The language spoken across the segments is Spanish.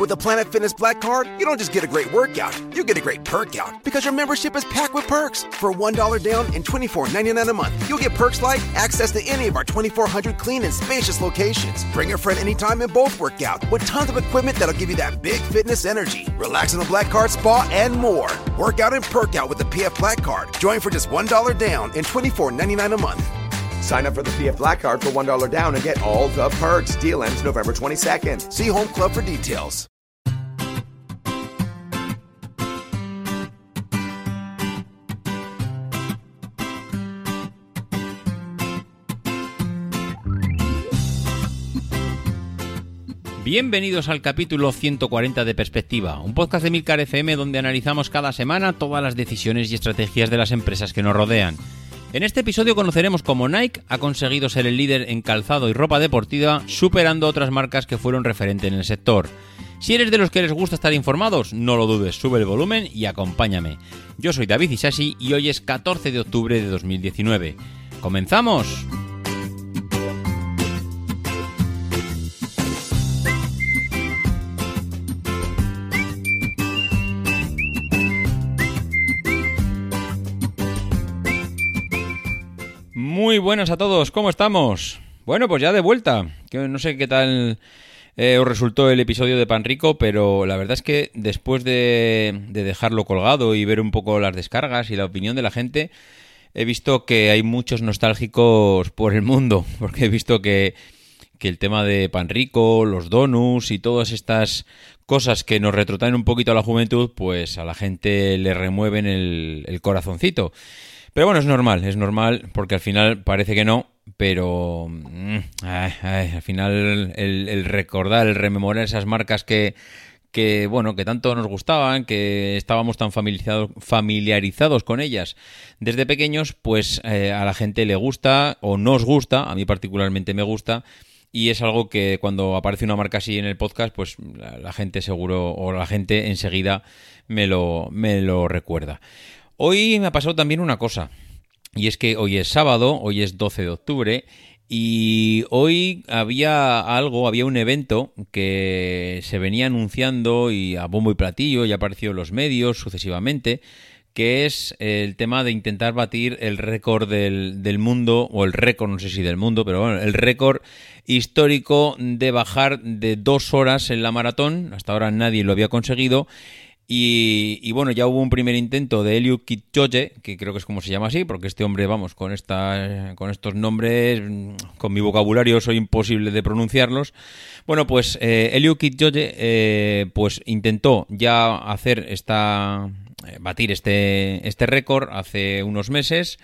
With a Planet Fitness Black Card, you don't just get a great workout, you get a great perk out because your membership is packed with perks. For $1 down and $24.99 a month, you'll get perks like access to any of our 2,400 clean and spacious locations. Bring a friend anytime and both work out with tons of equipment that'll give you that big fitness energy. Relax in the Black Card Spa and more. Work out and perk out with the PF Black Card. Join for just $1 down and $24.99 a month. Sign up for the PF Black Card for $1 down and get all the perks. Deal ends November 22nd. See Home Club for details. Bienvenidos al capítulo 140 de Perspectiva, un podcast de Milcar FM donde analizamos cada semana todas las decisiones y estrategias de las empresas que nos rodean. En este episodio conoceremos cómo Nike ha conseguido ser el líder en calzado y ropa deportiva, superando otras marcas que fueron referente en el sector. Si eres de los que les gusta estar informados, no lo dudes, sube el volumen y acompáñame. Yo soy David Isashi y hoy es 14 de octubre de 2019. ¡Comenzamos! Buenas a todos, ¿cómo estamos? Bueno, pues ya de vuelta. No sé qué tal eh, os resultó el episodio de Pan Rico, pero la verdad es que después de, de dejarlo colgado y ver un poco las descargas y la opinión de la gente, he visto que hay muchos nostálgicos por el mundo, porque he visto que, el tema de Pan Rico, los donuts y todas estas cosas que nos retrotraen un poquito a la juventud, pues a la gente le remueven el corazoncito. Pero bueno, es normal, es normal porque al final parece que no, pero mm, al final el, recordar, el rememorar esas marcas que, que, bueno, que tanto nos gustaban, que estábamos tan familiarizados, familiarizados con ellas desde pequeños, pues eh, a la gente le gusta o nos gusta, a mí particularmente me gusta, y es algo que cuando aparece una marca así en el podcast, pues la, la gente seguro o la gente enseguida me lo, me lo recuerda. Hoy me ha pasado también una cosa, y es que hoy es sábado, hoy es 12 de octubre, y hoy había algo, había un evento que se venía anunciando y a bombo y platillo, y ha aparecido en los medios sucesivamente, que es el tema de intentar batir el récord del, del, mundo, o el récord, no sé si del mundo, pero bueno, el récord histórico de bajar de dos horas en la maratón. Hasta ahora nadie lo había conseguido. Y, y, bueno, ya hubo un primer intento de Eliud Kipchoge, que creo que es como se llama así, porque este hombre, vamos, con, esta, con estos nombres, con mi vocabulario soy imposible de pronunciarlos. Bueno, pues eh, Eliud eh, pues intentó ya hacer esta, eh, batir este, este récord hace unos meses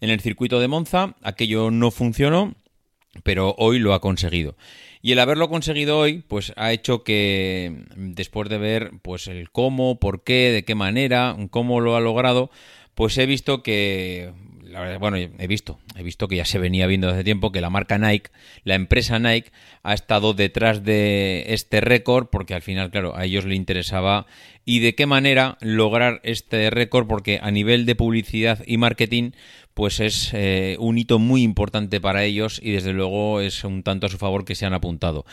en el circuito de Monza. Aquello no funcionó, pero hoy lo ha conseguido. Y el haberlo conseguido hoy, pues ha hecho que después de ver pues el cómo, por qué, de qué manera, cómo lo ha logrado, pues he visto que la verdad, bueno, he visto, he visto que ya se venía viendo hace tiempo que la marca Nike, la empresa Nike, ha estado detrás de este récord porque al final, claro, a ellos le interesaba y de qué manera lograr este récord porque a nivel de publicidad y marketing, pues es eh, un hito muy importante para ellos y desde luego es un tanto a su favor que se han apuntado.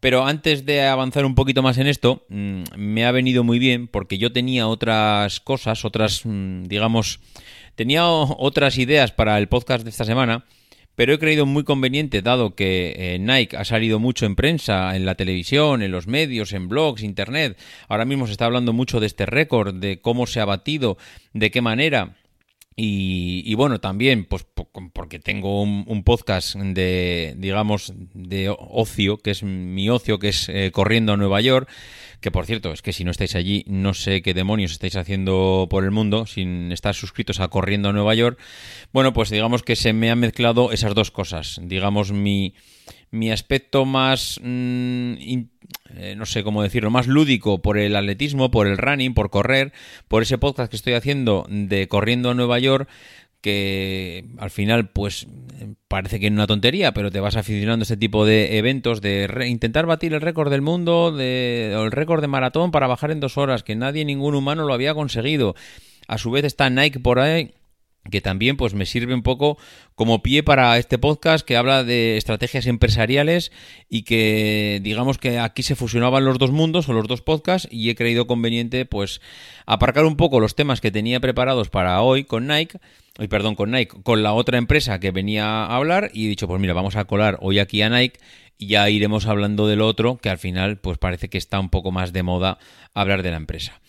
Pero antes de avanzar un poquito más en esto, mmm, me ha venido muy bien porque yo tenía otras cosas, otras, mmm, digamos, Tenía otras ideas para el podcast de esta semana, pero he creído muy conveniente, dado que eh, Nike ha salido mucho en prensa, en la televisión, en los medios, en blogs, internet. Ahora mismo se está hablando mucho de este récord, de cómo se ha batido, de qué manera. Y, bueno, también, pues porque tengo un, podcast de, digamos, de ocio, que es mi ocio, que es eh, Corriendo a Nueva York, que por cierto, es que si no estáis allí, no sé qué demonios estáis haciendo por el mundo sin estar suscritos a Corriendo a Nueva York. Bueno, pues digamos que se me han mezclado esas dos cosas. Digamos, mi, mi aspecto más, mmm, eh, no sé cómo decirlo, más lúdico por el atletismo, por el running, por correr, por ese podcast que estoy haciendo de Corriendo a Nueva York, que al final pues parece que es una tontería, pero te vas aficionando a este tipo de eventos, de intentar batir el récord del mundo, de, o el récord de maratón para bajar en dos horas, que nadie, ningún humano lo había conseguido. A su vez está Nike por ahí que también pues me sirve un poco como pie para este podcast que habla de estrategias empresariales y que digamos que aquí se fusionaban los dos mundos o los dos podcasts y he creído conveniente pues aparcar un poco los temas que tenía preparados para hoy con Nike Hoy, perdón, con Nike, con la otra empresa que venía a hablar y he dicho, pues mira, vamos a colar hoy aquí a Nike y ya iremos hablando del otro, que al final pues parece que está un poco más de moda hablar de la empresa.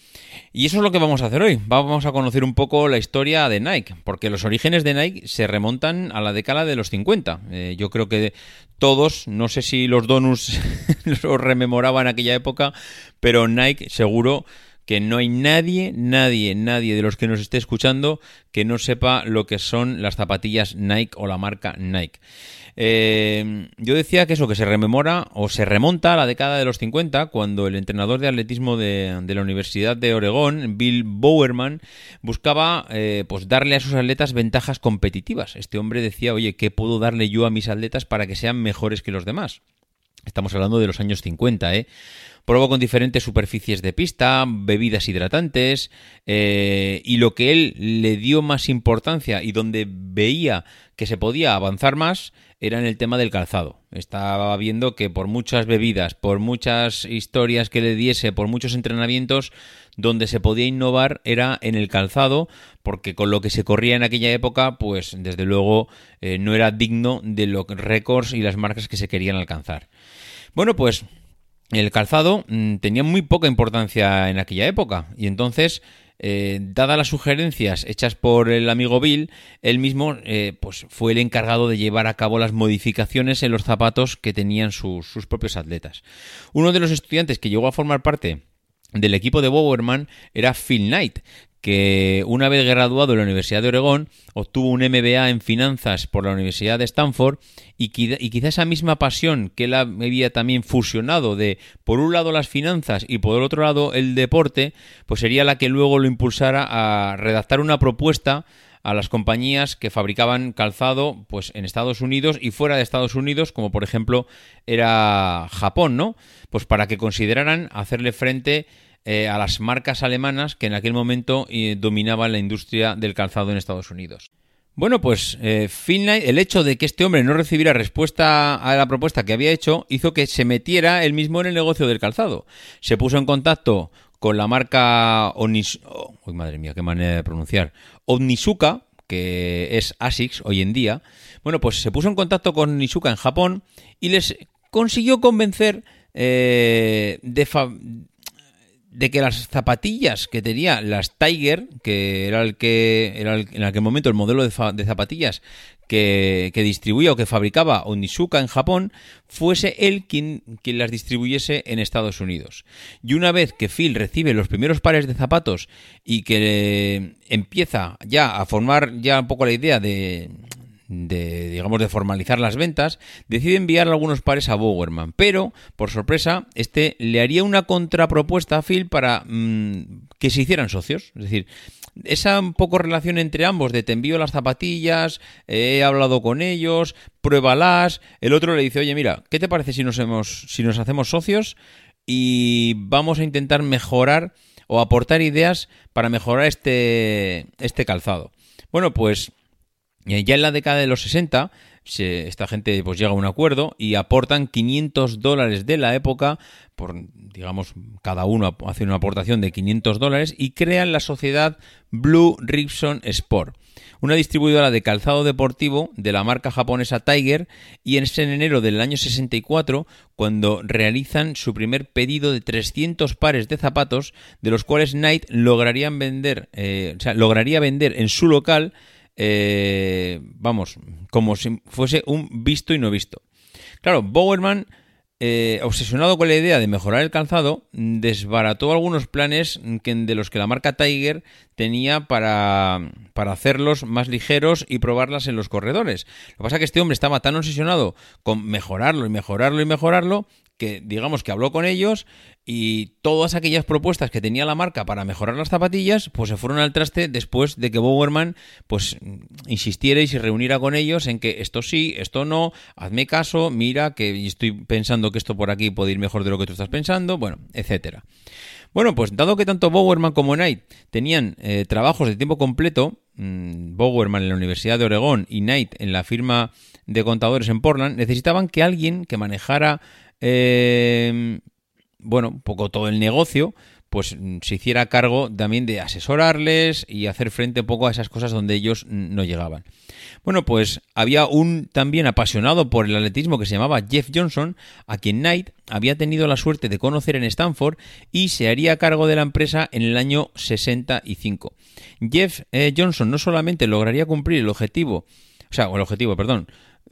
Y eso es lo que vamos a hacer hoy. Vamos a conocer un poco la historia de Nike, porque los orígenes de Nike se remontan a la década de los 50. Eh, yo creo que todos, no sé si los donuts los rememoraban aquella época, pero Nike seguro que no hay nadie, nadie, nadie de los que nos esté escuchando que no sepa lo que son las zapatillas Nike o la marca Nike. Eh, yo decía que eso, que se rememora o se remonta a la década de los 50, cuando el entrenador de atletismo de, la Universidad de Oregón, Bill Bowerman, buscaba eh, pues darle a sus atletas ventajas competitivas. Este hombre decía, oye, ¿qué puedo darle yo a mis atletas para que sean mejores que los demás? Estamos hablando de los años 50, ¿eh? Probó con diferentes superficies de pista, bebidas hidratantes, eh, y lo que él le dio más importancia y donde veía que se podía avanzar más era en el tema del calzado. Estaba viendo que por muchas bebidas, por muchas historias que le diese, por muchos entrenamientos, donde se podía innovar era en el calzado, porque con lo que se corría en aquella época, pues desde luego eh, no era digno de los récords y las marcas que se querían alcanzar. Bueno, pues el calzado mm, tenía muy poca importancia en aquella época y entonces eh, dadas las sugerencias hechas por el amigo Bill, él mismo eh, pues fue el encargado de llevar a cabo las modificaciones en los zapatos que tenían sus, sus propios atletas. Uno de los estudiantes que llegó a formar parte del equipo de Bowerman era Phil Knight, que una vez graduado en la Universidad de Oregón, obtuvo un MBA en finanzas por la Universidad de Stanford y, quizá esa misma pasión que él había también fusionado de por un lado las finanzas y por el otro lado el deporte, pues sería la que luego lo impulsara a redactar una propuesta a las compañías que fabricaban calzado pues en Estados Unidos y fuera de Estados Unidos, como por ejemplo era Japón, ¿no? Pues para que consideraran hacerle frente eh, a las marcas alemanas que en aquel momento eh, dominaban la industria del calzado en Estados Unidos. Bueno, pues eh, el hecho de que este hombre no recibiera respuesta a la propuesta que había hecho, hizo que se metiera él mismo en el negocio del calzado. Se puso en contacto con la marca Onis... Oh, madre mía, qué manera de pronunciar. Onisuka, que es ASICS hoy en día. Bueno, pues se puso en contacto con Onisuka en Japón y les consiguió convencer de, de que las zapatillas que tenía las Tiger, que era el que era en aquel momento el modelo de, zapatillas que, distribuía o que fabricaba Onisuka en Japón, fuese él quien, quien las distribuyese en Estados Unidos. Y una vez que Phil recibe los primeros pares de zapatos y que empieza ya a formar ya un poco la idea de, de, digamos, de formalizar las ventas, decide enviar algunos pares a Bowerman, pero, por sorpresa, este le haría una contrapropuesta a Phil para mm, que se hicieran socios. Es decir, esa un poco relación entre ambos de te envío las zapatillas, he hablado con ellos, pruébalas, el otro le dice, oye, mira, ¿qué te parece si nos, hemos, si nos hacemos socios y vamos a intentar mejorar o aportar ideas para mejorar este, este calzado? Bueno, pues ya en la década de los 60, esta gente pues llega a un acuerdo y aportan 500 dólares de la época, por digamos, cada uno hace una aportación de 500 dólares y crean la sociedad Blue Ribson Sport, una distribuidora de calzado deportivo de la marca japonesa Tiger y en enero del año 64 cuando realizan su primer pedido de 300 pares de zapatos, de los cuales Knight lograrían vender, eh, o sea, lograría vender en su local eh, vamos, como si fuese un visto y no visto. Claro, Bowerman, eh, obsesionado con la idea de mejorar el calzado, desbarató algunos planes de los que la marca Tiger tenía para, para hacerlos más ligeros y probarlas en los corredores. Lo que pasa es que este hombre estaba tan obsesionado con mejorarlo y mejorarlo y mejorarlo que digamos que habló con ellos y todas aquellas propuestas que tenía la marca para mejorar las zapatillas, pues se fueron al traste después de que Bowerman pues insistiera y se reuniera con ellos en que esto sí, esto no, hazme caso, mira que estoy pensando que esto por aquí puede ir mejor de lo que tú estás pensando, bueno, etcétera. Bueno, pues dado que tanto Bowerman como Knight tenían eh, trabajos de tiempo completo, mm, Bowerman en la Universidad de Oregón y Knight en la firma de contadores en Portland, necesitaban que alguien que manejara, eh, bueno, un poco todo el negocio, pues mm, se hiciera cargo también de asesorarles y hacer frente un poco a esas cosas donde ellos no llegaban. Bueno, pues había un también apasionado por el atletismo que se llamaba Jeff Johnson, a quien Knight había tenido la suerte de conocer en Stanford y se haría cargo de la empresa en el año 65. Jeff eh, Johnson no solamente lograría cumplir el objetivo, o sea, el objetivo, perdón,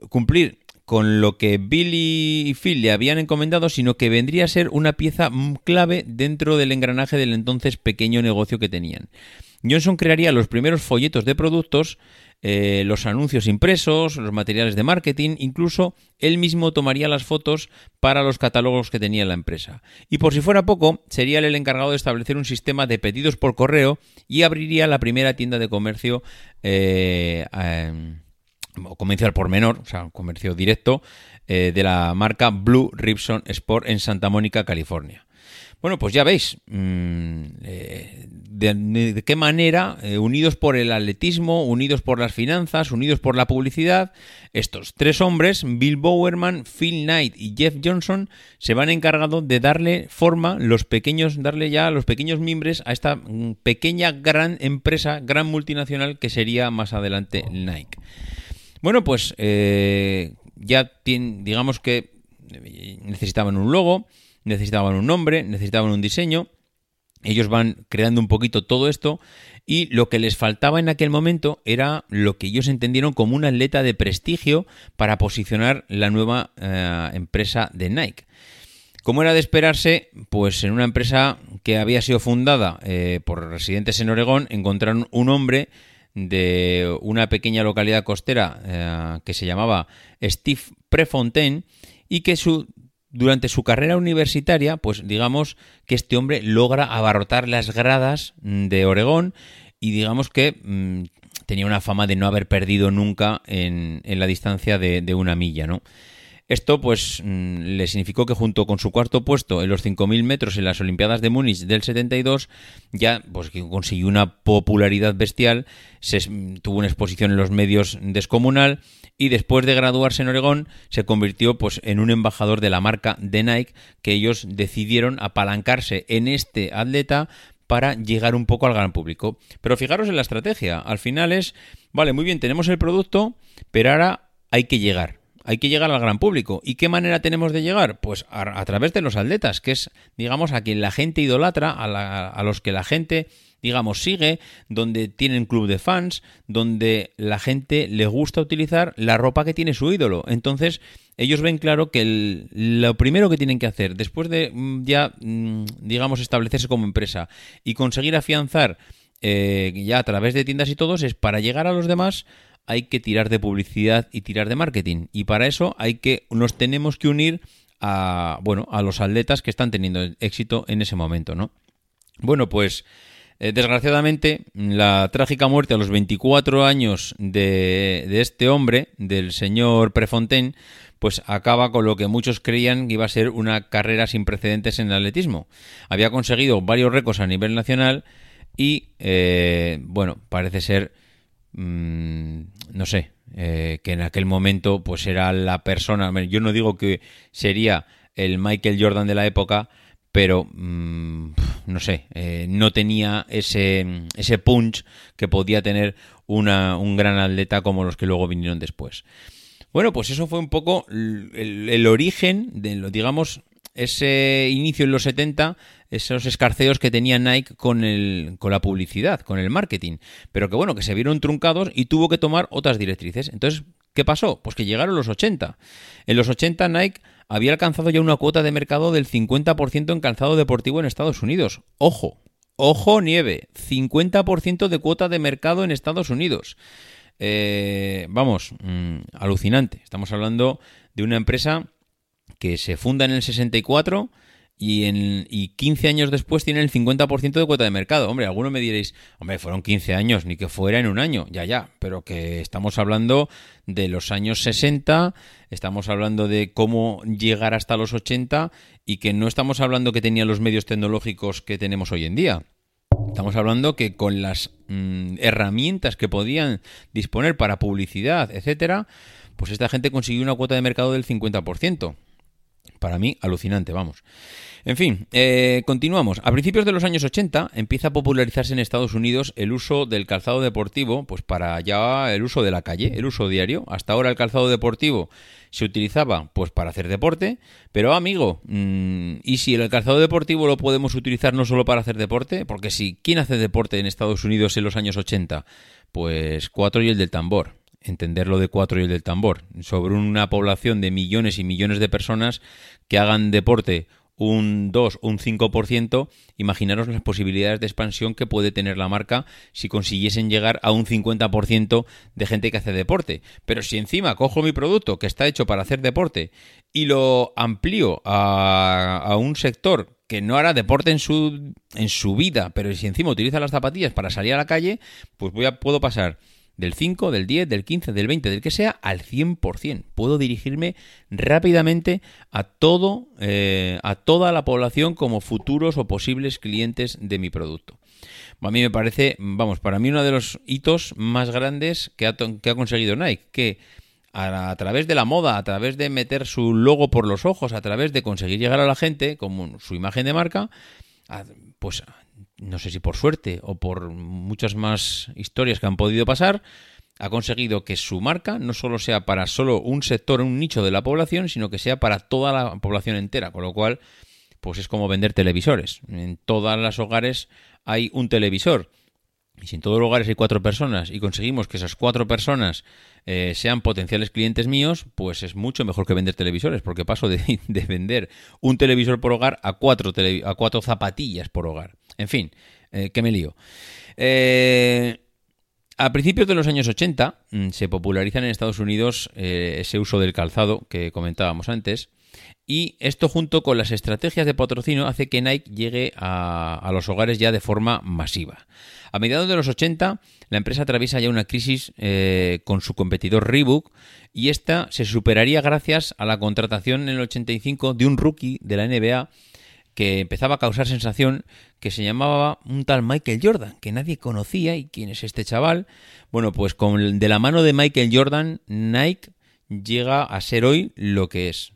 cumplir con lo que Billy y Phil le habían encomendado, sino que vendría a ser una pieza clave dentro del engranaje del entonces pequeño negocio que tenían. Johnson crearía los primeros folletos de productos, eh, los anuncios impresos, los materiales de marketing, incluso él mismo tomaría las fotos para los catálogos que tenía la empresa. Y por si fuera poco, sería él el encargado de establecer un sistema de pedidos por correo y abriría la primera tienda de comercio eh, o comercio por menor, o sea, comercio directo, eh, de la marca Blue Ribson Sport en Santa Mónica, California. Bueno, pues ya veis mm, eh, de, qué manera, eh, unidos por el atletismo, unidos por las finanzas, unidos por la publicidad, estos tres hombres, Bill Bowerman, Phil Knight y Jeff Johnson, se van encargado de darle forma, los pequeños, darle ya los pequeños mimbres a esta mm, pequeña gran empresa, gran multinacional que sería más adelante Nike. Bueno, pues eh, ya digamos que necesitaban un logo, necesitaban un nombre, necesitaban un diseño. Ellos van creando un poquito todo esto y lo que les faltaba en aquel momento era lo que ellos entendieron como un atleta de prestigio para posicionar la nueva eh, empresa de Nike. Como era de esperarse, pues en una empresa que había sido fundada eh, por residentes en Oregón encontraron un hombre de una pequeña localidad costera eh, que se llamaba Steve Prefontaine y que su, durante su carrera universitaria, pues digamos que este hombre logra abarrotar las gradas de Oregón y digamos que mm, tenía una fama de no haber perdido nunca en, la distancia de, de una milla, ¿no? Esto pues mm, le significó que junto con su cuarto puesto en los 5.000 metros en las Olimpiadas de Múnich del 72 ya pues consiguió una popularidad bestial, se, tuvo una exposición en los medios descomunal y después de graduarse en Oregón se convirtió pues en un embajador de la marca de Nike que ellos decidieron apalancarse en este atleta para llegar un poco al gran público. Pero fijaros en la estrategia, al final es, vale, muy bien, tenemos el producto, pero ahora hay que llegar hay que llegar al gran público. ¿Y qué manera tenemos de llegar? Pues a, través de los atletas, que es, digamos, a quien la gente idolatra, a, los que la gente, digamos, sigue, donde tienen club de fans, donde la gente le gusta utilizar la ropa que tiene su ídolo. Entonces, ellos ven claro que lo primero que tienen que hacer, después de mm, ya, mm, digamos, establecerse como empresa y conseguir afianzar eh, ya a través de tiendas y todos, es para llegar a los demás hay que tirar de publicidad y tirar de marketing. Y para eso hay que, nos tenemos que unir a, bueno, a los atletas que están teniendo éxito en ese momento, ¿no? Bueno, pues eh, desgraciadamente la trágica muerte a los 24 años de, este hombre, del señor Prefontaine, pues acaba con lo que muchos creían que iba a ser una carrera sin precedentes en el atletismo. Había conseguido varios récords a nivel nacional y, eh, bueno, parece ser Mm, no sé, eh, que en aquel momento pues era la persona, yo no digo que sería el Michael Jordan de la época, pero mm, no sé, eh, no tenía ese, ese punch que podía tener una, un gran atleta como los que luego vinieron después. Bueno, pues eso fue un poco el, origen de, digamos, ese inicio en los 70, esos escarceos que tenía Nike con, el, con la publicidad, con el marketing, pero que bueno, que se vieron truncados y tuvo que tomar otras directrices. Entonces, ¿qué pasó? Pues que llegaron los 80. En los 80 Nike había alcanzado ya una cuota de mercado del 50% en calzado deportivo en Estados Unidos. Ojo, ojo nieve, 50% de cuota de mercado en Estados Unidos. Eh, vamos, mm, alucinante. Estamos hablando de una empresa que se funda en el 64 y, en, y 15 años después tiene el 50% de cuota de mercado. Hombre, algunos me diréis, hombre, fueron 15 años, ni que fuera en un año, ya, ya, pero que estamos hablando de los años 60, estamos hablando de cómo llegar hasta los 80 y que no estamos hablando que tenía los medios tecnológicos que tenemos hoy en día. Estamos hablando que con las mm, herramientas que podían disponer para publicidad, etcétera, pues esta gente consiguió una cuota de mercado del 50%. Para mí, alucinante, vamos. En fin, eh, continuamos. A principios de los años 80 empieza a popularizarse en Estados Unidos el uso del calzado deportivo, pues para ya el uso de la calle, el uso diario. Hasta ahora el calzado deportivo se utilizaba pues para hacer deporte, pero amigo, mm, ¿y si el calzado deportivo lo podemos utilizar no solo para hacer deporte? Porque si, ¿quién hace deporte en Estados Unidos en los años 80? Pues cuatro y el del tambor entender lo de cuatro y el del tambor, sobre una población de millones y millones de personas que hagan deporte un 2 o un 5%, imaginaros las posibilidades de expansión que puede tener la marca si consiguiesen llegar a un 50% de gente que hace deporte. Pero si encima cojo mi producto que está hecho para hacer deporte y lo amplío a, a un sector que no hará deporte en su, en su vida, pero si encima utiliza las zapatillas para salir a la calle, pues voy a, puedo pasar del 5, del 10, del 15, del 20, del que sea, al 100%. Puedo dirigirme rápidamente a todo, eh, a toda la población como futuros o posibles clientes de mi producto. A mí me parece, vamos, para mí uno de los hitos más grandes que ha, que ha conseguido Nike, que a, través de la moda, a través de meter su logo por los ojos, a través de conseguir llegar a la gente como su imagen de marca, pues no sé si por suerte o por muchas más historias que han podido pasar, ha conseguido que su marca no solo sea para solo un sector, un nicho de la población, sino que sea para toda la población entera, con lo cual, pues es como vender televisores. En todos los hogares hay un televisor. Y si en todos los hogares hay cuatro personas y conseguimos que esas cuatro personas eh, sean potenciales clientes míos, pues es mucho mejor que vender televisores, porque paso de, vender un televisor por hogar a cuatro, a cuatro zapatillas por hogar. En fin, eh, que me lío. Eh, a principios de los años 80 mm, se popularizan en Estados Unidos eh, ese uso del calzado que comentábamos antes. Y esto junto con las estrategias de patrocinio hace que Nike llegue a, los hogares ya de forma masiva. A mediados de los 80 la empresa atraviesa ya una crisis con su competidor Reebok y esta se superaría gracias a la contratación en el 85 de un rookie de la NBA que empezaba a causar sensación que se llamaba un tal Michael Jordan, que nadie conocía y quién es este chaval. Bueno, pues con de la mano de Michael Jordan, Nike llega a ser hoy lo que es.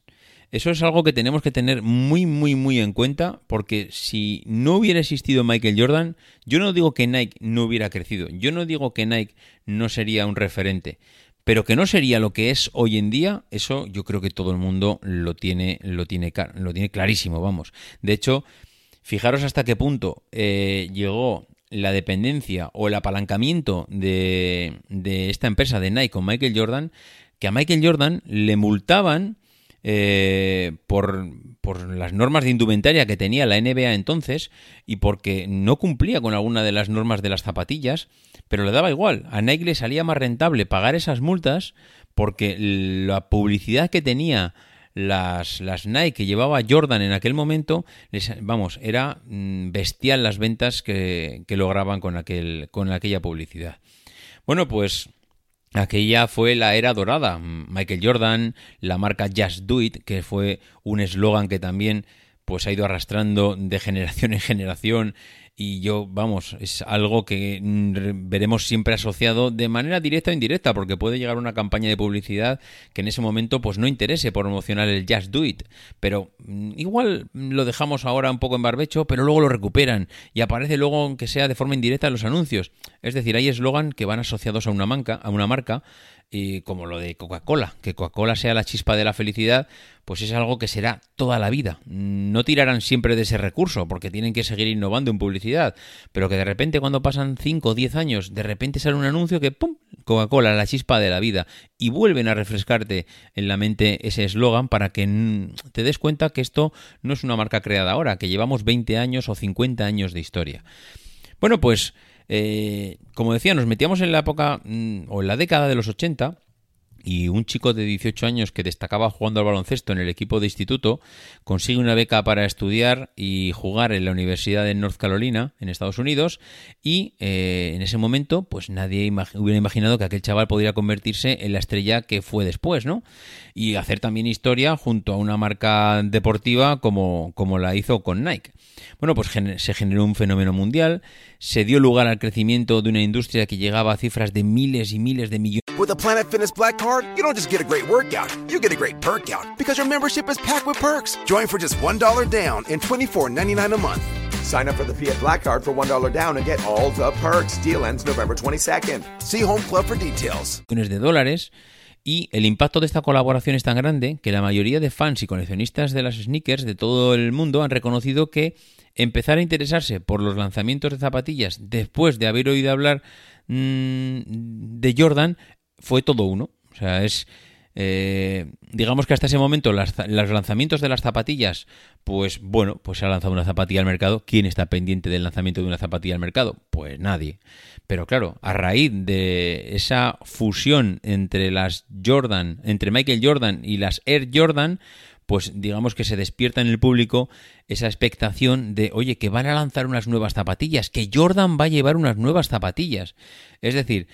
Eso es algo que tenemos que tener muy, muy, muy en cuenta, porque si no hubiera existido Michael Jordan, yo no digo que Nike no hubiera crecido, yo no digo que Nike no sería un referente, pero que no sería lo que es hoy en día, eso yo creo que todo el mundo lo tiene, lo tiene, lo tiene clarísimo, vamos. De hecho, fijaros hasta qué punto eh, llegó la dependencia o el apalancamiento de, de esta empresa de Nike con Michael Jordan, que a Michael Jordan le multaban eh, por, por, las normas de indumentaria que tenía la NBA entonces y porque no cumplía con alguna de las normas de las zapatillas, pero le daba igual. A Nike le salía más rentable pagar esas multas porque la publicidad que tenía las, las Nike que llevaba Jordan en aquel momento, vamos, era mm, bestial las ventas que, que lograban con, aquel, con aquella publicidad. Bueno, pues Aquella fue la era dorada. Michael Jordan, la marca Just Do It, que fue un eslogan que también pues ha ido arrastrando de generación en generación y yo, vamos, es algo que mm, veremos siempre asociado de manera directa o indirecta, porque puede llegar una campaña de publicidad que en ese momento pues no interese promocionar el Just Do It, pero mm, igual lo dejamos ahora un poco en barbecho, pero luego lo recuperan y aparece luego, aunque sea de forma indirecta, en los anuncios. Es decir, hay eslogan que van asociados a una, manca, a una marca y como lo de Coca-Cola, que Coca-Cola sea la chispa de la felicidad, pues es algo que será toda la vida. No tirarán siempre de ese recurso, porque tienen que seguir innovando en publicidad, pero que de repente cuando pasan 5 o 10 años, de repente sale un anuncio que ¡pum! Coca-Cola, la chispa de la vida, y vuelven a refrescarte en la mente ese eslogan para que te des cuenta que esto no es una marca creada ahora, que llevamos 20 años o 50 años de historia. Bueno, pues eh, como decía, nos metíamos en la época mm, o en la década de los 80 y un chico de 18 años que destacaba jugando al baloncesto en el equipo de instituto consigue una beca para estudiar y jugar en la Universidad de North Carolina en Estados Unidos y eh, en ese momento pues nadie hubiera imaginado que aquel chaval podría convertirse en la estrella que fue después, ¿no? Y hacer también historia junto a una marca deportiva como, como la hizo con Nike. Bueno, pues se generó un fenómeno mundial, se dio lugar al crecimiento de una industria que llegaba a cifras de miles y miles de millones. With the Planet Fitness Black Card, you don't just get a great workout, you get a great perk out because your membership is packed with perks. Join for just $1 down and $24.99 a month. Sign up for the Fiat Black Card for $1 down and get all the perks. Deal ends November 22nd. See Home Club for details. de dólares y el impacto de esta colaboración es tan grande que la mayoría de fans y coleccionistas de las sneakers de todo el mundo han reconocido que empezar a interesarse por los lanzamientos de zapatillas después de haber oído hablar mmm, de Jordan fue todo uno. O sea, es... Eh, digamos que hasta ese momento los lanzamientos de las zapatillas, pues bueno, pues se ha lanzado una zapatilla al mercado. ¿Quién está pendiente del lanzamiento de una zapatilla al mercado? Pues nadie. Pero claro, a raíz de esa fusión entre las Jordan, entre Michael Jordan y las Air Jordan, pues digamos que se despierta en el público esa expectación de, oye, que van a lanzar unas nuevas zapatillas, que Jordan va a llevar unas nuevas zapatillas. Es decir,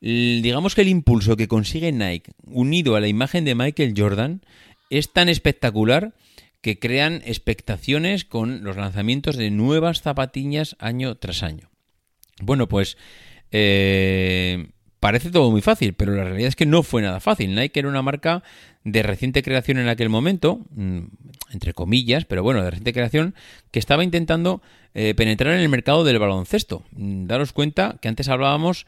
digamos que el impulso que consigue Nike unido a la imagen de Michael Jordan es tan espectacular que crean expectaciones con los lanzamientos de nuevas zapatillas año tras año. Bueno, pues eh, parece todo muy fácil, pero la realidad es que no fue nada fácil. Nike era una marca de reciente creación en aquel momento, mm, entre comillas, pero bueno, de reciente creación, que estaba intentando eh, penetrar en el mercado del baloncesto. Mm, daros cuenta que antes hablábamos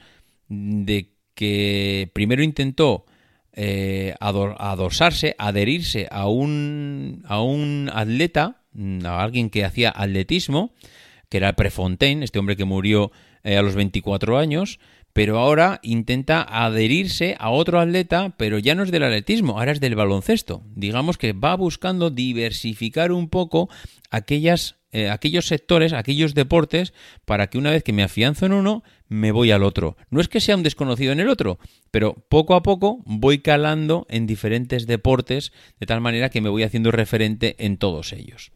de que primero intentó eh, adosarse, adherirse a un, a un atleta, mm, a alguien que hacía atletismo, que era Prefontaine, este hombre que murió eh, a los 24 años, pero ahora intenta adherirse a otro atleta, pero ya no es del atletismo, ahora es del baloncesto. Digamos que va buscando diversificar un poco aquellas, eh, aquellos sectores, aquellos deportes, para que una vez que me afianzo en uno, me voy al otro. No es que sea un desconocido en el otro, pero poco a poco voy calando en diferentes deportes, de tal manera que me voy haciendo referente en todos ellos.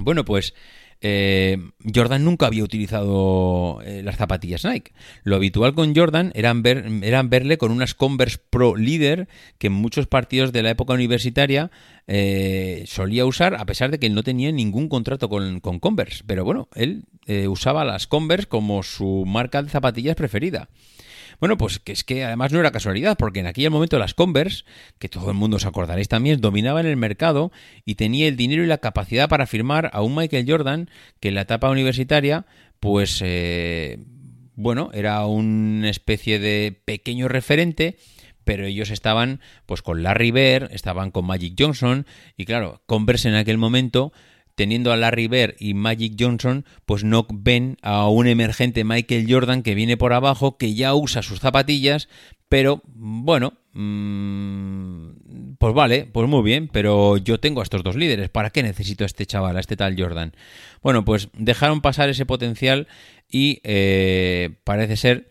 Bueno, pues eh, Jordan nunca había utilizado eh, las zapatillas Nike. Lo habitual con Jordan eran, verle con unas Converse Pro Leader que en muchos partidos de la época universitaria eh, solía usar, a pesar de que no tenía ningún contrato con, con Converse. Pero bueno, él usaba las Converse como su marca de zapatillas preferida. Bueno, pues que es que además no era casualidad, porque en aquel momento las Converse, que todo el mundo os acordaréis también, dominaban el mercado y tenía el dinero y la capacidad para firmar a un Michael Jordan que en la etapa universitaria, pues, eh, bueno, era una especie de pequeño referente pero ellos estaban pues con Larry Bird, estaban con Magic Johnson y claro, Converse en aquel momento teniendo a Larry Bird y Magic Johnson, pues no ven a un emergente Michael Jordan que viene por abajo, que ya usa sus zapatillas, pero bueno, mmm, pues vale, pues muy bien, pero yo tengo a estos dos líderes, ¿para qué necesito a este chaval, a este tal Jordan? Bueno, pues dejaron pasar ese potencial y eh, parece ser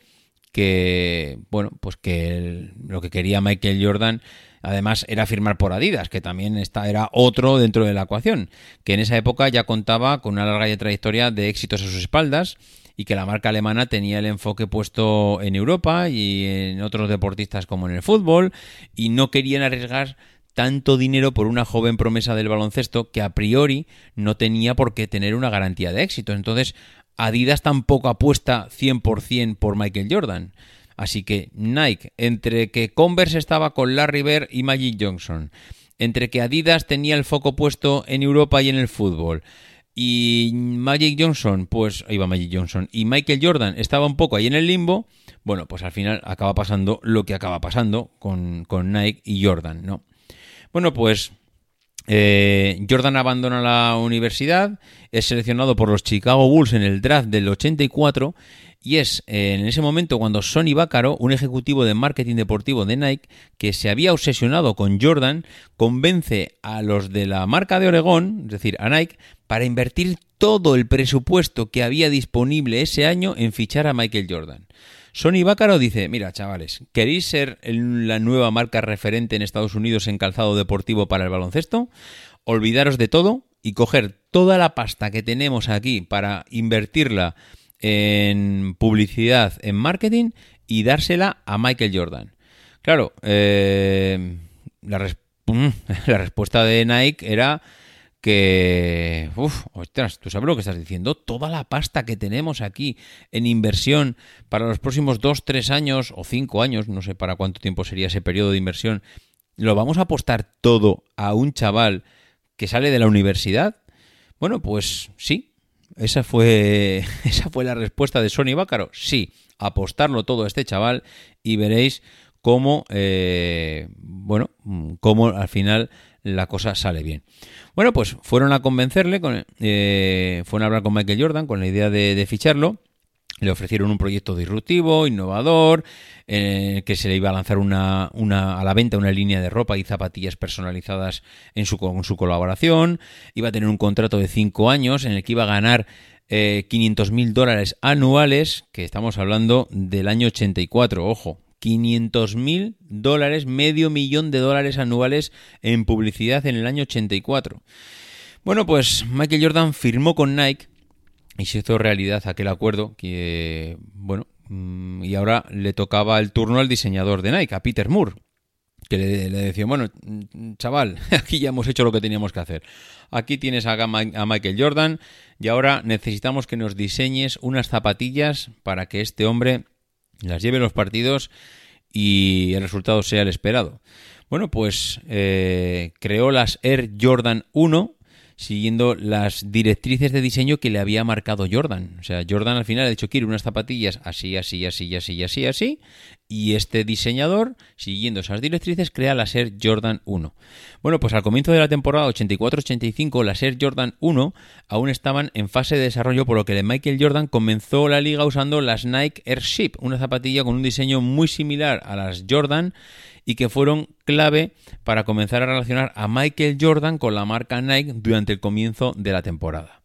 que, bueno, pues que lo que quería Michael Jordan Además, era firmar por Adidas, que también está, era otro dentro de la ecuación, que en esa época ya contaba con una larga trayectoria de éxitos a sus espaldas y que la marca alemana tenía el enfoque puesto en Europa y en otros deportistas como en el fútbol y no querían arriesgar tanto dinero por una joven promesa del baloncesto que a priori no tenía por qué tener una garantía de éxito. Entonces, Adidas tampoco apuesta 100% por Michael Jordan. Así que Nike, entre que Converse estaba con Larry Bird y Magic Johnson, entre que Adidas tenía el foco puesto en Europa y en el fútbol, y Magic Johnson, pues va Magic Johnson, y Michael Jordan estaba un poco ahí en el limbo, bueno, pues al final acaba pasando lo que acaba pasando con, con Nike y Jordan, ¿no? Bueno, pues eh, Jordan abandona la universidad, es seleccionado por los Chicago Bulls en el draft del 84 y es eh, en ese momento cuando Sonny Bácaro, un ejecutivo de marketing deportivo de Nike, que se había obsesionado con Jordan, convence a los de la marca de Oregón, es decir, a Nike, para invertir todo el presupuesto que había disponible ese año en fichar a Michael Jordan. Sony Bácaro dice, mira chavales, ¿queréis ser la nueva marca referente en Estados Unidos en calzado deportivo para el baloncesto? Olvidaros de todo y coger toda la pasta que tenemos aquí para invertirla en publicidad, en marketing y dársela a Michael Jordan. Claro, eh, la, respuesta de Nike era que, uff, ostras, tú sabes lo que estás diciendo, toda la pasta que tenemos aquí en inversión para los próximos 2, 3 años o 5 años, no sé para cuánto tiempo sería ese periodo de inversión, ¿lo vamos a apostar todo a un chaval que sale de la universidad? Bueno, pues sí, esa fue, esa fue la respuesta de Sony Bácaro. Sí, apostarlo todo a este chaval y veréis cómo, eh, bueno, cómo al final la cosa sale bien. Bueno, pues fueron a convencerle, con, eh, fueron a hablar con Michael Jordan con la idea de, ficharlo. Le ofrecieron un proyecto disruptivo, innovador, eh, que se le iba a lanzar una, a la venta una línea de ropa y zapatillas personalizadas en su, con su colaboración. Iba a tener un contrato de cinco años en el que iba a ganar eh, 500 mil dólares anuales, que estamos hablando del año 84, ojo, 500 mil dólares, medio millón de dólares anuales en publicidad en el año 84. Bueno, pues Michael Jordan firmó con Nike y se hizo realidad aquel acuerdo que, bueno, mm, y ahora le tocaba el turno al diseñador de Nike, a Peter Moore, que le, decía, bueno, chaval, aquí ya hemos hecho lo que teníamos que hacer. Aquí tienes a, a Michael Jordan y ahora necesitamos que nos diseñes unas zapatillas para que este hombre las lleve los partidos y el resultado sea el esperado. Bueno, pues eh, creó las Air Jordan 1 siguiendo las directrices de diseño que le había marcado Jordan. O sea, Jordan al final ha dicho quiere unas zapatillas así, así, así, así, así, así, y este diseñador, siguiendo esas directrices, crea la Air Jordan 1. Bueno, pues al comienzo de la temporada 84-85, las Air Jordan 1 aún estaban en fase de desarrollo, por lo que Michael Jordan comenzó la liga usando las Nike Airship, una zapatilla con un diseño muy similar a las Jordan y que fueron clave para comenzar a relacionar a Michael Jordan con la marca Nike durante el comienzo de la temporada.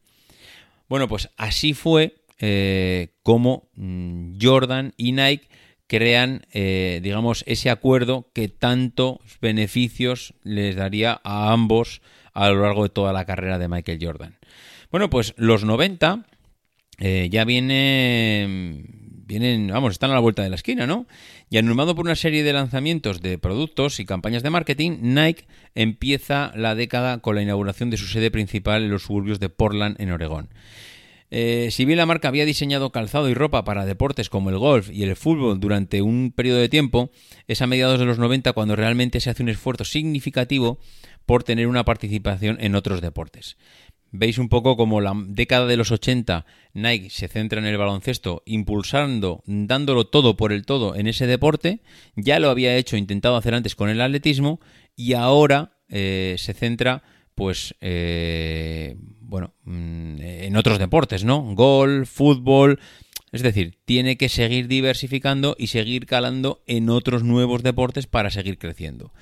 Bueno, pues así fue eh, como mm, Jordan y Nike crean, eh, digamos, ese acuerdo que tantos beneficios les daría a ambos a lo largo de toda la carrera de Michael Jordan. Bueno, pues los 90 eh, ya vienen vienen, vamos, están a la vuelta de la esquina, ¿no? Y animado por una serie de lanzamientos de productos y campañas de marketing, Nike empieza la década con la inauguración de su sede principal en los suburbios de Portland, en Oregón. Eh, si bien la marca había diseñado calzado y ropa para deportes como el golf y el fútbol durante un periodo de tiempo, es a mediados de los 90 cuando realmente se hace un esfuerzo significativo por tener una participación en otros deportes veis un poco como la década de los 80 Nike se centra en el baloncesto, impulsando, dándolo todo por el todo en ese deporte. Ya lo había hecho, intentado hacer antes con el atletismo y ahora eh, se centra, pues, eh, bueno, mm, en otros deportes, ¿no? Golf, fútbol. Es decir, tiene que seguir diversificando y seguir calando en otros nuevos deportes para seguir creciendo.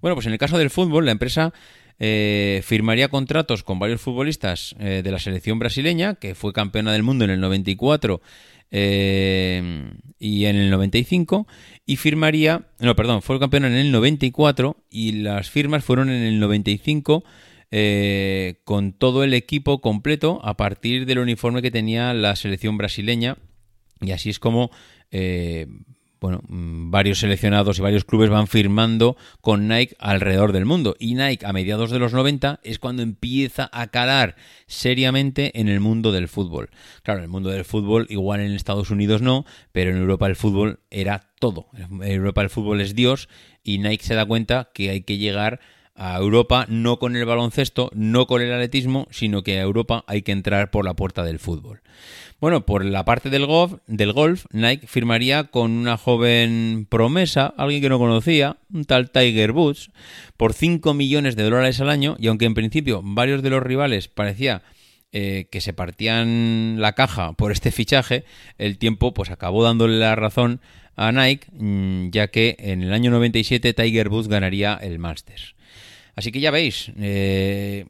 Bueno, pues en el caso del fútbol, la empresa eh, firmaría contratos con varios futbolistas eh, de la selección brasileña, que fue campeona del mundo en el 94 eh, y en el 95, y firmaría, no, perdón, fue campeona en el 94 y las firmas fueron en el 95 con todo el equipo completo a partir del uniforme que tenía la selección brasileña. Y así es como bueno, mm, varios seleccionados y varios clubes van firmando con Nike alrededor del mundo. Y Nike a mediados de los 90 es cuando empieza a calar seriamente en el mundo del fútbol. Claro, en el mundo del fútbol igual en Estados Unidos no, pero en Europa el fútbol era todo. En Europa el fútbol es Dios y Nike se da cuenta que hay que llegar Europa no con el baloncesto, no con el atletismo, sino que a Europa hay que entrar por la puerta del fútbol. Bueno, por la parte del golf, del golf, Nike firmaría con una joven promesa, alguien que no conocía, un tal Tiger Woods, por 5 millones de dólares al año, y aunque en principio varios de los rivales parecía eh, que se partían la caja por este fichaje, el tiempo pues acabó dándole la razón a Nike, mm, ya que en el año 97 Tiger Woods ganaría el Masters. Así que ya veis, eh,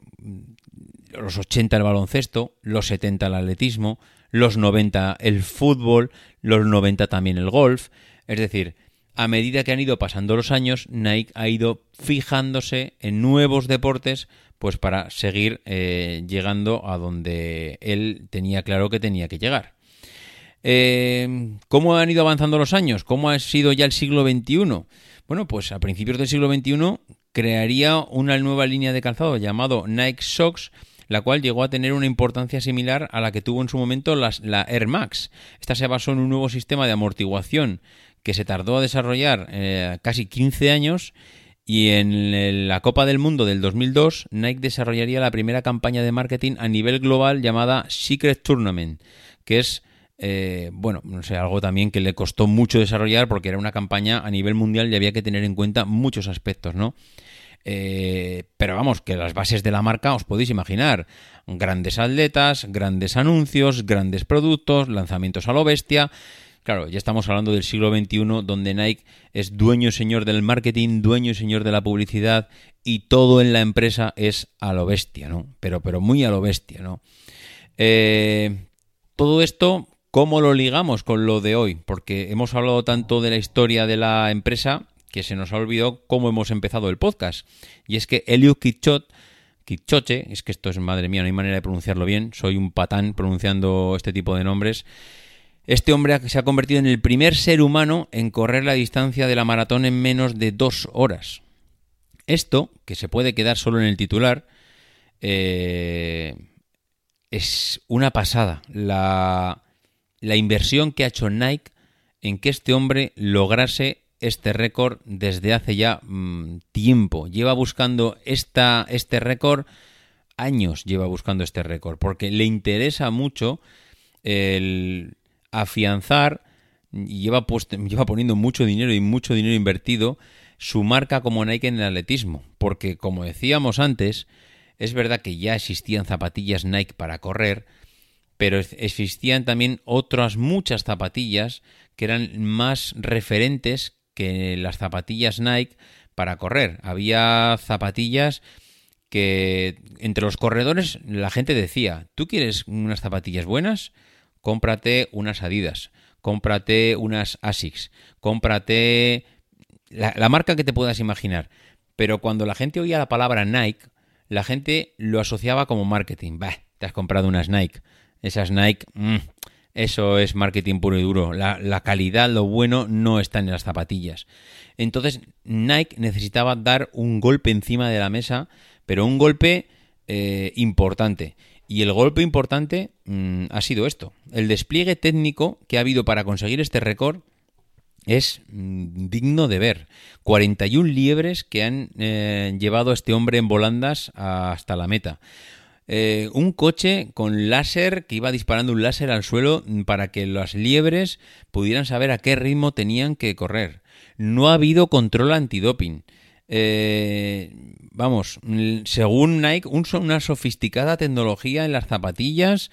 los 80 el baloncesto, los 70 el atletismo, los 90 el fútbol, los 90 también el golf. Es decir, a medida que han ido pasando los años, Nike ha ido fijándose en nuevos deportes, pues para seguir eh, llegando a donde él tenía claro que tenía que llegar. Eh, ¿Cómo han ido avanzando los años? ¿Cómo ha sido ya el siglo XXI? Bueno, pues a principios del siglo XXI crearía una nueva línea de calzado llamado Nike Socks, la cual llegó a tener una importancia similar a la que tuvo en su momento la Air Max. Esta se basó en un nuevo sistema de amortiguación que se tardó a desarrollar eh, casi 15 años y en la Copa del Mundo del 2002 Nike desarrollaría la primera campaña de marketing a nivel global llamada Secret Tournament, que es eh, bueno, no sé, algo también que le costó mucho desarrollar porque era una campaña a nivel mundial y había que tener en cuenta muchos aspectos, ¿no? Eh, pero vamos, que las bases de la marca os podéis imaginar. Grandes atletas, grandes anuncios, grandes productos, lanzamientos a lo bestia. Claro, ya estamos hablando del siglo XXI donde Nike es dueño y señor del marketing, dueño y señor de la publicidad y todo en la empresa es a lo bestia, ¿no? Pero, pero muy a lo bestia, ¿no? Eh, todo esto ¿Cómo lo ligamos con lo de hoy? Porque hemos hablado tanto de la historia de la empresa que se nos ha olvidado cómo hemos empezado el podcast. Y es que Eliud Kitchot, Kitchoche, es que esto es, madre mía, no hay manera de pronunciarlo bien, soy un patán pronunciando este tipo de nombres. Este hombre se ha convertido en el primer ser humano en correr la distancia de la maratón en menos de dos horas. Esto, que se puede quedar solo en el titular, eh, es una pasada. La, la inversión que ha hecho Nike en que este hombre lograse este récord desde hace ya mm, tiempo. Lleva buscando esta, este récord años, lleva buscando este récord, porque le interesa mucho el afianzar y lleva, lleva poniendo mucho dinero y mucho dinero invertido su marca como Nike en el atletismo, porque como decíamos antes, es verdad que ya existían zapatillas Nike para correr, pero existían también otras muchas zapatillas que eran más referentes que las zapatillas Nike para correr. Había zapatillas que entre los corredores la gente decía, ¿tú quieres unas zapatillas buenas? Cómprate unas Adidas, cómprate unas Asics, cómprate la, marca que te puedas imaginar. Pero cuando la gente oía la palabra Nike, la gente lo asociaba como marketing. Bah, te has comprado unas Nike. Esas Nike, mm, eso es marketing puro y duro. La, calidad, lo bueno, no está en las zapatillas. Entonces, Nike necesitaba dar un golpe encima de la mesa, pero un golpe eh, importante. Y el golpe importante mm, ha sido esto. El despliegue técnico que ha habido para conseguir este récord es mm, digno de ver. 41 liebres que han eh, llevado a este hombre en volandas hasta la meta. Eh, un coche con láser que iba disparando un láser al suelo para que las liebres pudieran saber a qué ritmo tenían que correr. No ha habido control antidoping. Eh, vamos, según Nike, una sofisticada tecnología en las zapatillas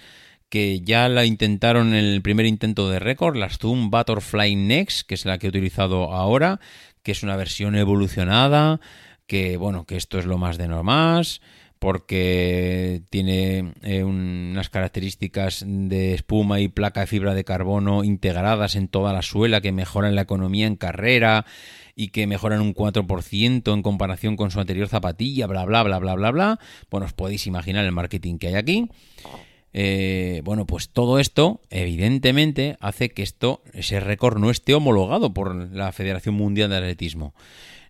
que ya la intentaron en el primer intento de récord, las Zoom Butterfly Next, que es la que he utilizado ahora, que es una versión evolucionada, que bueno, que esto es lo más de normal porque tiene eh, unas características de espuma y placa de fibra de carbono integradas en toda la suela que mejoran la economía en carrera y que mejoran un 4% en comparación con su anterior zapatilla, bla, bla, bla, bla, bla, bla. Bueno, os podéis imaginar el marketing que hay aquí. Eh, bueno, pues todo esto, evidentemente, hace que esto, ese récord no esté homologado por la Federación Mundial de Atletismo.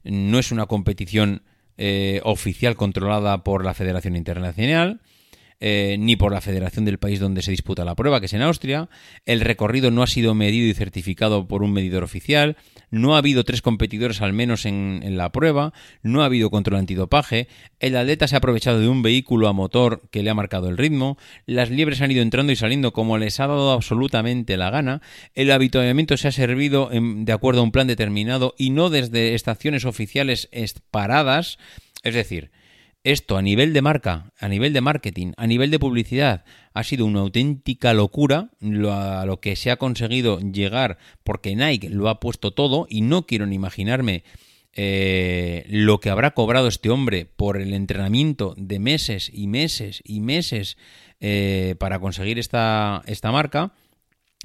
No es una competición eh, oficial controlada por la Federación Internacional. Eh, ni por la federación del país donde se disputa la prueba, que es en Austria. El recorrido no ha sido medido y certificado por un medidor oficial. No ha habido tres competidores al menos en, la prueba. No ha habido control antidopaje. El atleta se ha aprovechado de un vehículo a motor que le ha marcado el ritmo. Las liebres han ido entrando y saliendo como les ha dado absolutamente la gana. El habituamiento se ha servido en, de acuerdo a un plan determinado y no desde estaciones oficiales paradas. Es decir, esto a nivel de marca, a nivel de marketing, a nivel de publicidad, ha sido una auténtica locura lo, a lo que se ha conseguido llegar porque Nike lo ha puesto todo y no quiero ni imaginarme eh, lo que habrá cobrado este hombre por el entrenamiento de meses y meses y meses eh, para conseguir esta, esta marca,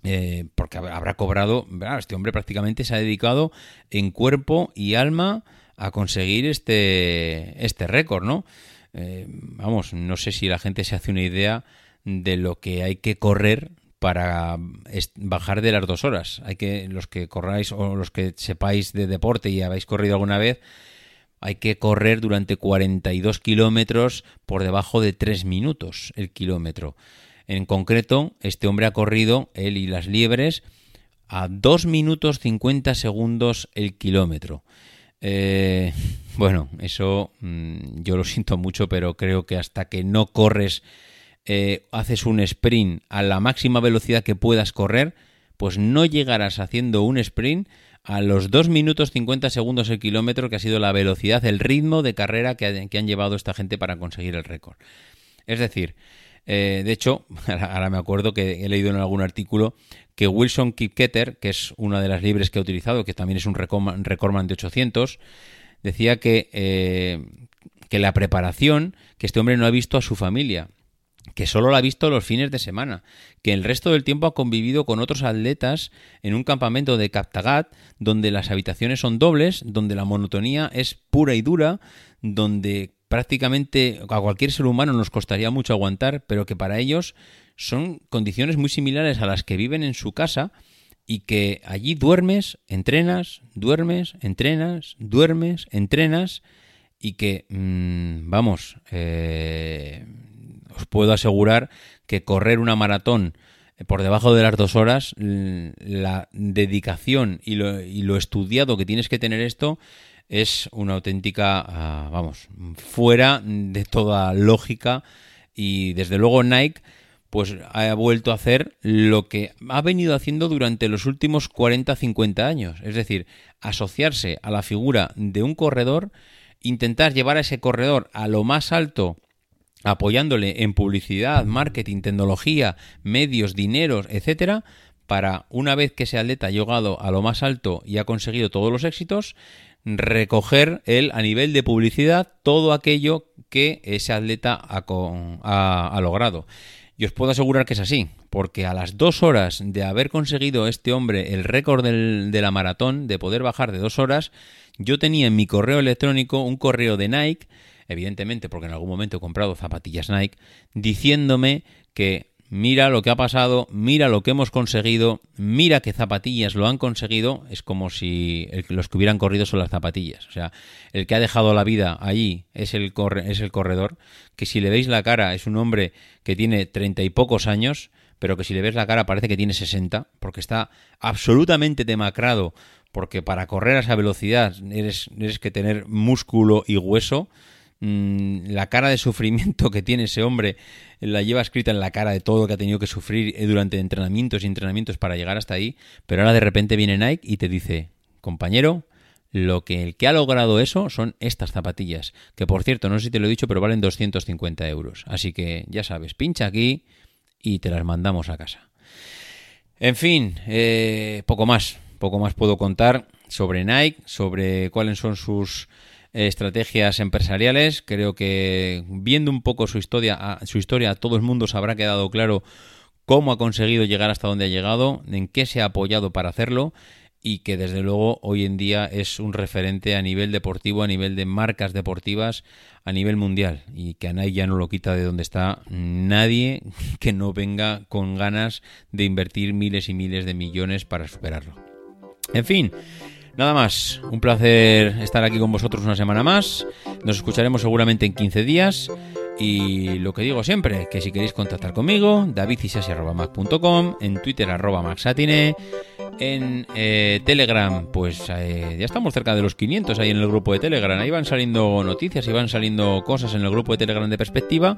eh, porque habrá cobrado, este hombre prácticamente se ha dedicado en cuerpo y alma a conseguir este, este récord, ¿no? vamos, no sé si la gente se hace una idea de lo que hay que correr para bajar de las dos horas. Hay que, los que corráis o los que sepáis de deporte y habéis corrido alguna vez, hay que correr durante 42 kilómetros por debajo de 3 minutos el kilómetro. En concreto, este hombre ha corrido, él y las liebres, a 2 minutos 50 segundos el kilómetro. Eh, bueno, eso mm, yo lo siento mucho, pero creo que hasta que no corres eh, haces un sprint a la máxima velocidad que puedas correr, pues no llegarás haciendo un sprint a los 2 minutos 50 segundos el kilómetro, que ha sido la velocidad, el ritmo de carrera que, han llevado esta gente para conseguir el récord. Es decir, eh, de hecho, ahora me acuerdo que he leído en algún artículo que Wilson Kipketer, que es una de las libres que ha utilizado, que también es un recordman de 800, decía que, eh, que la preparación, que este hombre no ha visto a su familia que solo la ha visto los fines de semana, que el resto del tiempo ha convivido con otros atletas en un campamento de Kaptagat, donde las habitaciones son dobles, donde la monotonía es pura y dura, donde prácticamente a cualquier ser humano nos costaría mucho aguantar, pero que para ellos son condiciones muy similares a las que viven en su casa y que allí duermes, entrenas, duermes, entrenas, duermes, entrenas y que, mm, vamos, eh, os puedo asegurar que correr una maratón eh, por debajo de las dos horas, la dedicación y lo, estudiado que tienes que tener esto es una auténtica, ah, vamos, fuera de toda lógica y desde luego Nike pues ha vuelto a hacer lo que ha venido haciendo durante los últimos 40-50 años, es decir, asociarse a la figura de un corredor, intentar llevar a ese corredor a lo más alto apoyándole en publicidad, marketing, tecnología, medios, dineros, etcétera, para una vez que ese atleta ha llegado a lo más alto y ha conseguido todos los éxitos, recoger él a nivel de publicidad todo aquello que ese atleta ha, logrado. Y os puedo asegurar que es así, porque a las dos horas de haber conseguido este hombre el récord de la maratón, de poder bajar de dos horas, yo tenía en mi correo electrónico un correo de Nike evidentemente porque en algún momento he comprado zapatillas Nike, diciéndome que mira lo que ha pasado, mira lo que hemos conseguido, mira qué zapatillas lo han conseguido, es como si los que hubieran corrido son las zapatillas. O sea, el que ha dejado la vida allí es el, es el corredor, que si le veis la cara es un hombre que tiene treinta y pocos años, pero que si le ves la cara parece que tiene sesenta, porque está absolutamente demacrado, porque para correr a esa velocidad eres, eres que tener músculo y hueso. Mm, la cara de sufrimiento que tiene ese hombre la lleva escrita en la cara de todo lo que ha tenido que sufrir eh, durante entrenamientos y entrenamientos para llegar hasta ahí, pero ahora de repente viene Nike y te dice, compañero, lo que el que ha logrado eso son estas zapatillas, que por cierto, no sé si te lo he dicho, pero valen 250 euros. Así que ya sabes, pincha aquí y te las mandamos a casa. En fin, eh, poco más, poco más puedo contar sobre Nike, sobre cuáles son sus estrategias empresariales. Creo que viendo un poco su historia, su historia, todo el mundo se habrá quedado claro cómo ha conseguido llegar hasta donde ha llegado, en qué se ha apoyado para hacerlo y que desde luego hoy en día es un referente a nivel deportivo, a nivel de marcas deportivas, a nivel mundial y que a nadie ya no lo quita de donde está nadie que no venga con ganas de invertir miles y miles de millones para superarlo. En fin, Nada más, un placer estar aquí con vosotros una semana más. Nos escucharemos seguramente en 15 días. Y lo que digo siempre, que si queréis contactar conmigo, davidisasi.mac.com, en Twitter arroba maxatine, en eh, Telegram, pues eh, ya estamos cerca de los 500 ahí en el grupo de Telegram. Ahí van saliendo noticias y van saliendo cosas en el grupo de Telegram de perspectiva.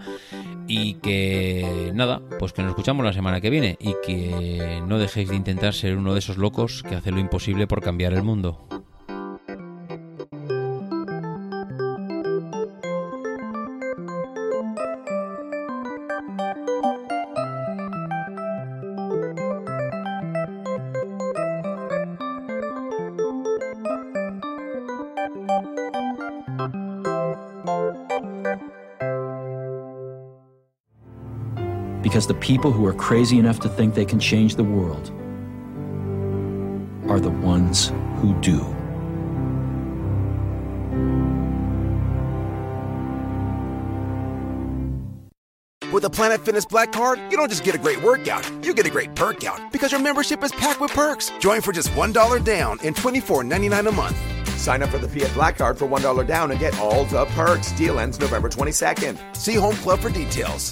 Y que nada, pues que nos escuchamos la semana que viene y que no dejéis de intentar ser uno de esos locos que hace lo imposible por cambiar el mundo. Because the people who are crazy enough to think they can change the world are the ones who do. With a Planet Fitness Black Card, you don't just get a great workout, you get a great perk out because your membership is packed with perks. Join for just $1 down and $24.99 a month. Sign up for the Fiat Black Card for $1 down and get all the perks. Deal ends November 22nd. See Home Club for details.